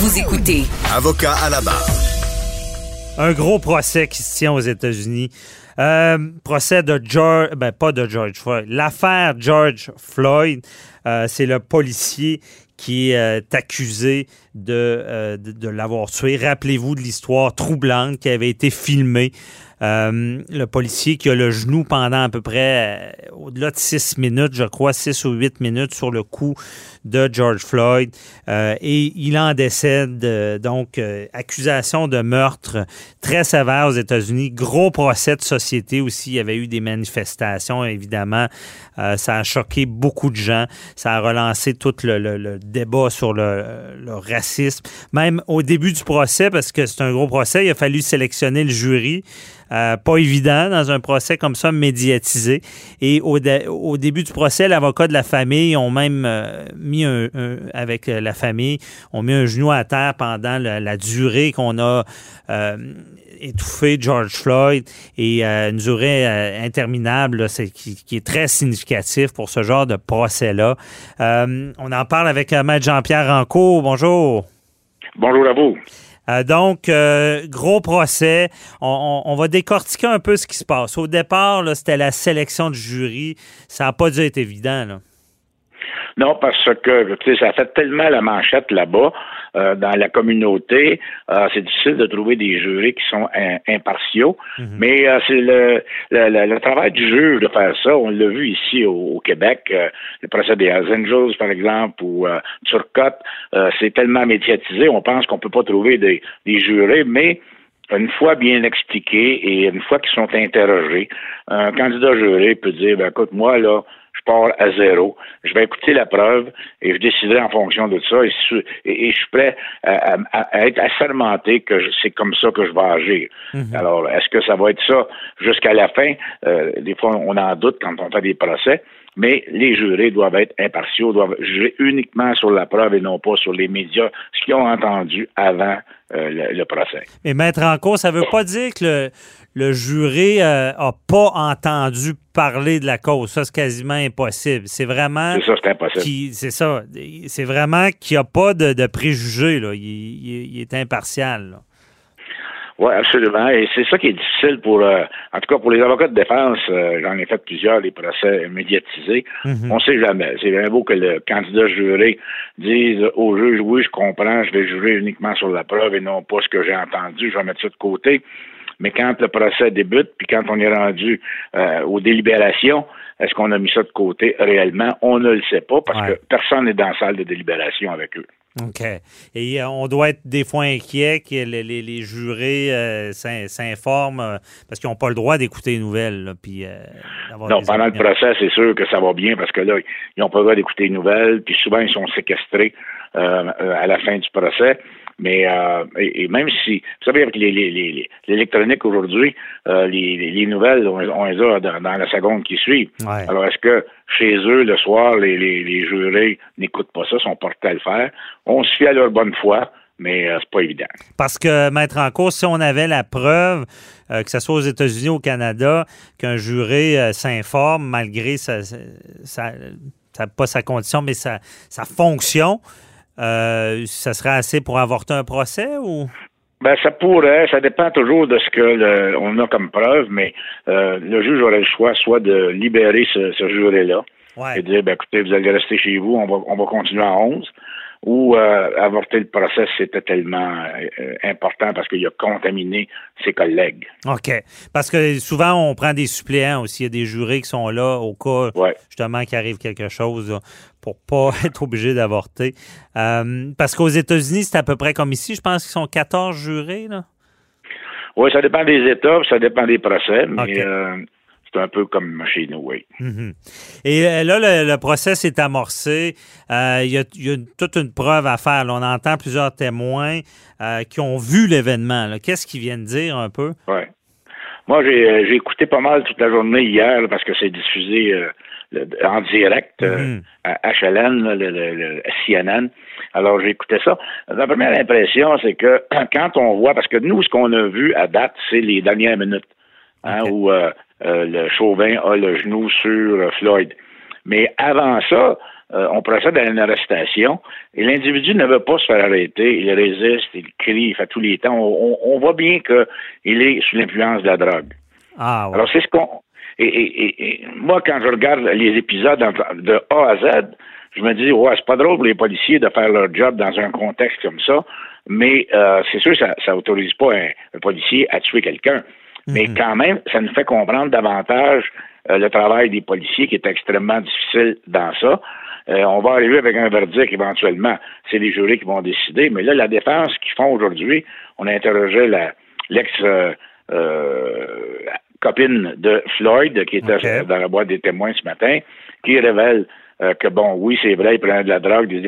Vous écoutez Avocat à la barre. Un gros procès qui se tient aux États-Unis. Euh, procès de George, ben pas de George Floyd, l'affaire George Floyd, euh, c'est le policier qui est accusé de, de, de l'avoir tué. Rappelez-vous de l'histoire troublante qui avait été filmée euh, le policier qui a le genou pendant à peu près euh, au-delà de six minutes, je crois, six ou huit minutes sur le cou de George Floyd. Euh, et il en décède. donc, accusation de meurtre très sévère aux États-Unis. Gros procès de société aussi. Il y avait eu des manifestations, évidemment. ça a choqué beaucoup de gens. Ça a relancé tout le, débat sur le, racisme. Même au début du procès, parce que c'est un gros procès, il a fallu sélectionner le jury. Euh, pas évident dans un procès comme ça médiatisé. Et au, début du procès, l'avocat de la famille ont même euh, mis un, avec la famille, ont mis un genou à terre pendant la, durée qu'on a euh, étouffé George Floyd et une durée interminable qui, qui, est très significatif pour ce genre de procès-là. on en parle avec Maître Jean-Pierre Rancourt. Bonjour. Bonjour à vous. Euh, donc, euh, gros procès. On, va décortiquer un peu ce qui se passe. Au départ, c'était la sélection du jury. Ça n'a pas dû être évident. Non, parce que ça fait tellement la manchette là-bas. Euh, dans la communauté, euh, c'est difficile de trouver des jurés qui sont impartiaux. Mhm. Mais euh, c'est le, le, travail du juge de faire ça. On l'a vu ici au, Québec, le procès des Angels, par exemple, ou Turcotte, c'est tellement médiatisé, on pense qu'on peut pas trouver des, des jurés, mais une fois bien expliqué et une fois qu'ils sont interrogés, un candidat juré peut dire, ben, écoute, moi, là, je pars à zéro. Je vais écouter la preuve et je déciderai en fonction de ça. Et, je suis prêt à, être assermenté que c'est comme ça que je vais agir. Mhm. Alors, est-ce que ça va être ça jusqu'à la fin? Euh, des fois, on en doute quand on fait des procès mais les jurés doivent être impartiaux, doivent juger uniquement sur la preuve et non pas sur les médias, ce qu'ils ont entendu avant euh, le, procès. Mais mettre en cause, ça ne veut pas dire que le, juré n'a euh, pas entendu parler de la cause. Ça, c'est quasiment impossible. C'est vraiment. C'est ça, c'est impossible. C'est ça. C'est vraiment qu'il n'y a pas de, préjugés. Là. Il, est impartial. Oui, absolument. Et c'est ça qui est difficile pour, euh, en tout cas pour les avocats de défense. Euh, j'en ai fait plusieurs, les procès médiatisés. Mhm. On ne sait jamais. C'est bien beau que le candidat juré dise au juge, oui, je comprends, je vais jurer uniquement sur la preuve et non pas ce que j'ai entendu. Je vais mettre ça de côté. Mais quand le procès débute, puis quand on est rendu euh, aux délibérations, est-ce qu'on a mis ça de côté réellement? On ne le sait pas parce que personne n'est dans la salle de délibération avec eux. OK. Et euh, on doit être des fois inquiet que les, jurés euh, s'informent euh, parce qu'ils n'ont pas le droit d'écouter les nouvelles. puis, non, pendant le procès, c'est sûr que ça va bien parce que là, ils n'ont pas le droit d'écouter les nouvelles, puis souvent, ils sont séquestrés à la fin du procès. Mais euh, et, même si, vous savez, avec l'électronique aujourd'hui, euh, les, nouvelles, on, les a dans, la seconde qui suit. Alors, est-ce que chez eux, le soir, les, jurés n'écoutent pas ça, sont portés à le faire? On se fie à leur bonne foi, mais euh, c'est pas évident. Parce que, mettre en cause, si on avait la preuve, que ce soit aux États-Unis ou au Canada, qu'un juré s'informe malgré sa, pas sa condition, mais sa, sa fonction, euh, ça serait assez pour avorter un procès ou? Ben, ça pourrait, ça dépend toujours de ce que on a comme preuve, mais euh, le juge aurait le choix soit de libérer ce, ce juré-là et de dire, ben, écoutez, vous allez rester chez vous, on va, on va continuer à 11, ou euh, avorter le procès, c'était tellement euh, important parce qu'il a contaminé ses collègues. OK. Parce que souvent, on prend des suppléants aussi. Il y a des jurés qui sont là au cas, justement, qu'il arrive quelque chose pour pas être obligé d'avorter. Euh, parce qu'aux États-Unis, c'est à peu près comme ici. Je pense qu'ils sont 14 jurés, là. Oui, ça dépend des États, ça dépend des procès, mais c'est un peu comme chez nous, oui. Mhm. Et euh, là, le, procès s'est amorcé. Euh, il y, a, toute une preuve à faire. on entend plusieurs témoins euh, qui ont vu l'événement. Qu'est-ce qu'ils viennent dire un peu? Oui. Moi, j'ai écouté pas mal toute la journée hier parce que c'est diffusé en direct mhm. à HLN, le, CNN. Alors, j'ai écouté ça. La première impression, c'est que quand on voit, parce que nous, ce qu'on a vu à date, c'est les dernières minutes. Hein, où euh, le Chauvin a le genou sur euh, Floyd. Mais avant ça, euh, on procède à une arrestation et l'individu ne veut pas se faire arrêter. Il résiste, il crie, il fait tous les temps. On, voit bien qu'il est sous l'influence de la drogue. Ah, Alors, c'est ce qu'on. Et, moi, quand je regarde les épisodes de A à Z, je me dis, ouais, c'est pas drôle pour les policiers de faire leur job dans un contexte comme ça, mais c'est sûr que ça, ça autorise pas un policier à tuer quelqu'un. Mais mhm. quand même, ça nous fait comprendre davantage euh, le travail des policiers qui est extrêmement difficile dans ça. Euh, on va arriver avec un verdict éventuellement. C'est les jurés qui vont décider. Mais là, la défense qu'ils font aujourd'hui, on a interrogé la, l'ex euh, copine de Floyd, qui était dans la boîte des témoins ce matin, qui révèle que bon, oui, c'est vrai, il prenait de la drogue, des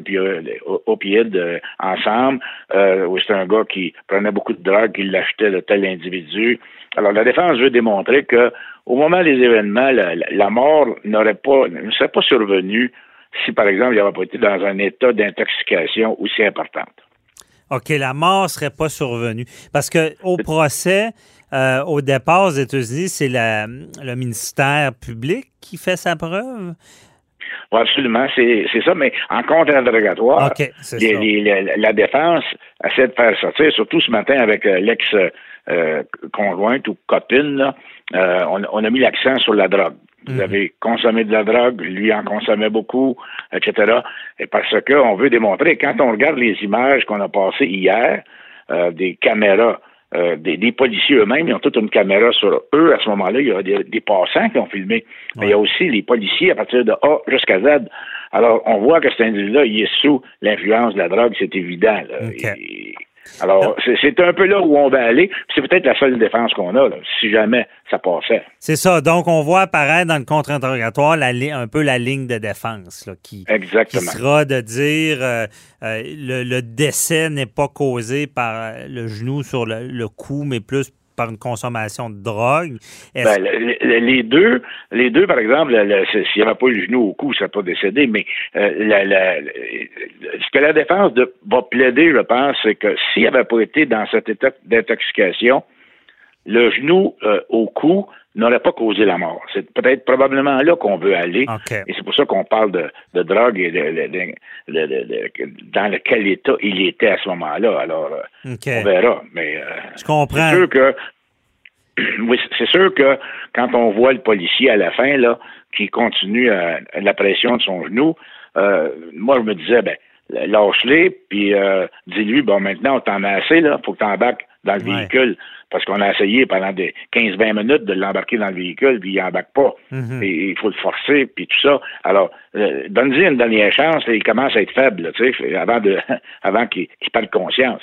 opioïdes ensemble. Euh, c'est un gars qui prenait beaucoup de drogue, qui l'achetait de tel individu. Alors, la défense veut démontrer que au moment des événements, la, mort n'aurait pas, ne serait pas survenue si, par exemple, il n'avait pas été dans un état d'intoxication aussi importante. OK, la mort ne serait pas survenue. Parce que au procès, euh, au départ aux États-Unis, c'est le ministère public qui fait sa preuve. Oui, absolument, c'est ça, mais en contre-interrogatoire, la défense essaie de faire sortir, surtout ce matin avec euh, l'ex euh, ou copine, euh, on, a mis l'accent sur la drogue. Vous mhm. avez consommé de la drogue, lui en consommait beaucoup, etc. Et parce qu'on veut démontrer, quand on regarde les images qu'on a passées hier, euh, des caméras, des, policiers eux-mêmes, ils ont toute une caméra sur eux. À ce moment-là, il y a des, passants qui ont filmé. Mais il y a aussi les policiers à partir de A jusqu'à Z. Alors, on voit que cet individu-là, il est sous l'influence de la drogue, c'est évident. Alors, c'est un peu là où on va aller. C'est peut-être la seule défense qu'on a, si jamais ça passait. C'est ça. Donc, on voit apparaître dans le contre-interrogatoire un peu la ligne de défense qui, sera de dire euh, euh, le, décès n'est pas causé par le genou sur le cou, mais plus une consommation de drogue? Ben, les deux, les deux, par exemple, s'il n'y avait pas eu le genou au cou, ça pas décédé, mais euh, ce que la défense va plaider, je pense, c'est que s'il n'avait pas été dans cet état d'intoxication, le genou euh, au cou n'aurait pas causé la mort. C'est peut-être probablement là qu'on veut aller. Et c'est pour ça qu'on parle de, drogue et dans lequel état il était à ce moment-là. Alors, euh, on verra. Mais euh, je comprends. C'est sûr que oui, c'est sûr que quand on voit le policier à la fin, là, qui continue à, la pression de son genou, moi je me disais, ben, lâche-les, puis dis-lui, bon, maintenant on t'en a assez, là, faut que tu embarques dans le véhicule parce qu'on a essayé pendant des 15-20 minutes de l'embarquer dans le véhicule, puis il n'embarque pas. Mhm. Et il faut le forcer, puis tout ça. Alors, euh, donne-lui une dernière chance, et il commence à être faible, tu sais, avant de avant qu'il perde conscience.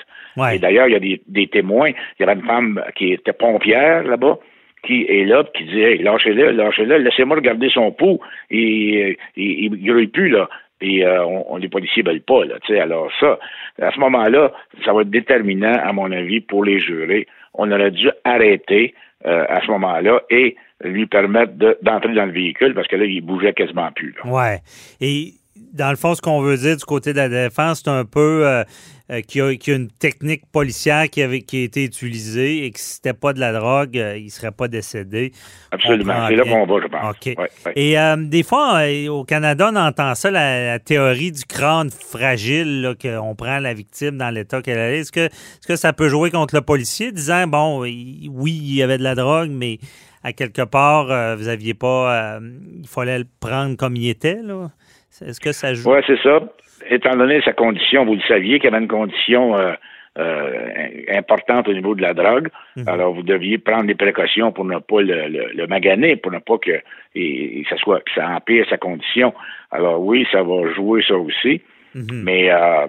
Et d'ailleurs, il y a des, témoins. Il y avait une femme qui était pompière là-bas, qui est là, qui dit Hey, lâchez-le, lâchez-le, laissez-moi regarder son pouls. Et, il ne plus, là. Et euh, on, les policiers veulent pas, là. Alors ça, à ce moment-là, ça va être déterminant, à mon avis, pour les jurés on aurait dû arrêter euh, à ce moment-là et lui permettre d'entrer dans le véhicule parce que là, il bougeait quasiment plus. Oui. Ouais. Et dans le fond, ce qu'on veut dire du côté de la défense, c'est un peu euh, euh, qu'il y, a une technique policière qui, avait, qui a été utilisée et que si c'était pas de la drogue, euh, il ne serait pas décédé. Absolument. C'est là qu'on va, je pense. OK. Et des fois, au Canada, on entend ça, la, théorie du crâne fragile, qu'on prend la victime dans l'état qu'elle est. Est-ce que, est que ça peut jouer contre le policier, disant, bon, oui, il y avait de la drogue, mais à quelque part, vous aviez pas... il fallait le prendre comme il était, là? Est-ce que ça joue? Oui, c'est ça. Étant donné sa condition, vous le saviez qu'il y avait une condition euh, euh, importante au niveau de la drogue. Mhm. Alors, vous deviez prendre des précautions pour ne pas le, maganer, pour ne pas que, ça soit que ça empire sa condition. Alors oui, ça va jouer ça aussi. Mhm. Mais euh,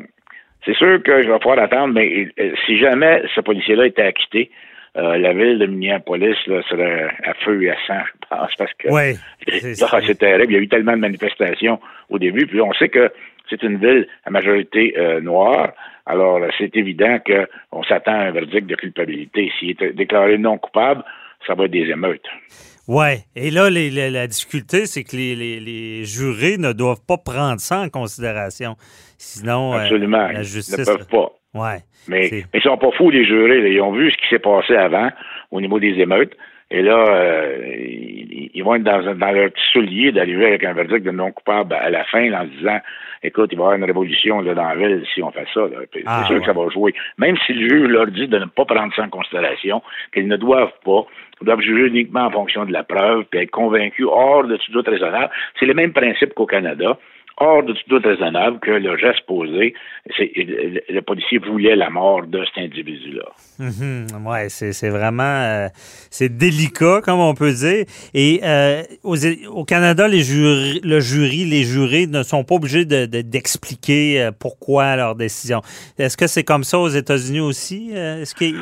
c'est sûr que je vais pouvoir attendre, mais si jamais ce policier-là était acquitté, la ville de Minneapolis là, serait à feu et à sang, je pense, parce que ouais, c'est terrible. Il y a eu tellement de manifestations au début, puis on sait que c'est une ville à majorité noire. Alors, c'est évident qu'on s'attend à un verdict de culpabilité. S'il est déclaré non coupable, ça va être des émeutes. Oui. Et là, la difficulté, c'est que les, jurés ne doivent pas prendre ça en considération. Sinon, euh, Absolument. la justice. Ils ne peuvent pas. Ouais. Mais, mais ils ne sont pas fous, les jurés. Ils ont vu ce qui s'est passé avant au niveau des émeutes. Et là, euh, ils, vont être dans, dans leur petit soulier d'arriver avec un verdict de non coupable à la fin en disant écoute, il va y avoir une révolution là, dans la ville si on fait ça. Ah, c'est sûr que ça va jouer. Même si le juge leur dit de ne pas prendre ça en considération, qu'ils ne doivent pas, ils doivent juger uniquement en fonction de la preuve, puis être convaincus hors de tout doute raisonnable. C'est le même principe qu'au Canada hors de tout raisonnable que le geste posé, le, policier voulait la mort de cet individu-là. Mhm. oui, c'est vraiment euh, c'est délicat, comme on peut dire. Et euh, au Canada, les le jury, les jurés ne sont pas obligés d'expliquer de, euh, pourquoi leur décision. Est-ce que c'est comme ça aux États-Unis aussi? Que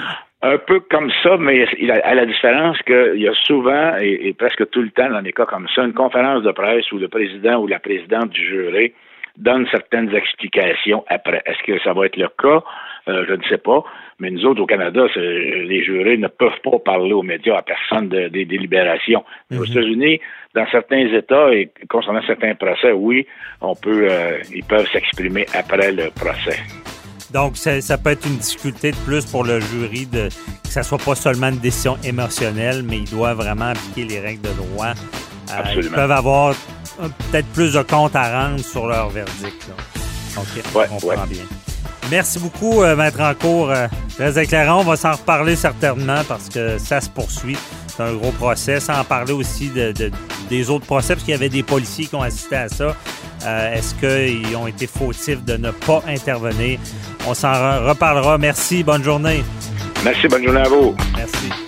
un peu comme ça, mais à la différence qu'il y a souvent, et, presque tout le temps dans des cas comme ça, une conférence de presse où le président ou la présidente du jury donne certaines explications après. Est-ce que ça va être le cas? Euh, je ne sais pas. Mais nous autres, au Canada, les jurés ne peuvent pas parler aux médias à personne des délibérations. Aux mhm. États-Unis, dans certains États et concernant certains procès, oui, on peut, euh, ils peuvent s'exprimer après le procès. Donc, ça, peut être une difficulté de plus pour le jury de que ça soit pas seulement une décision émotionnelle, mais il doit vraiment appliquer les règles de droit. Euh, Absolument. Ils peuvent avoir peut-être plus de comptes à rendre sur leur verdict. OK, on comprend bien. Merci beaucoup, euh, Maître Encourt. Euh, très éclairant. On va s'en reparler certainement parce que ça se poursuit. C'est un gros procès. Sans parler aussi de, des autres procès, parce qu'il y avait des policiers qui ont assisté à ça. Euh, est-ce qu'ils ont été fautifs de ne pas intervenir? On s'en reparlera. Merci. Bonne journée. Merci. Bonne journée à vous. Merci.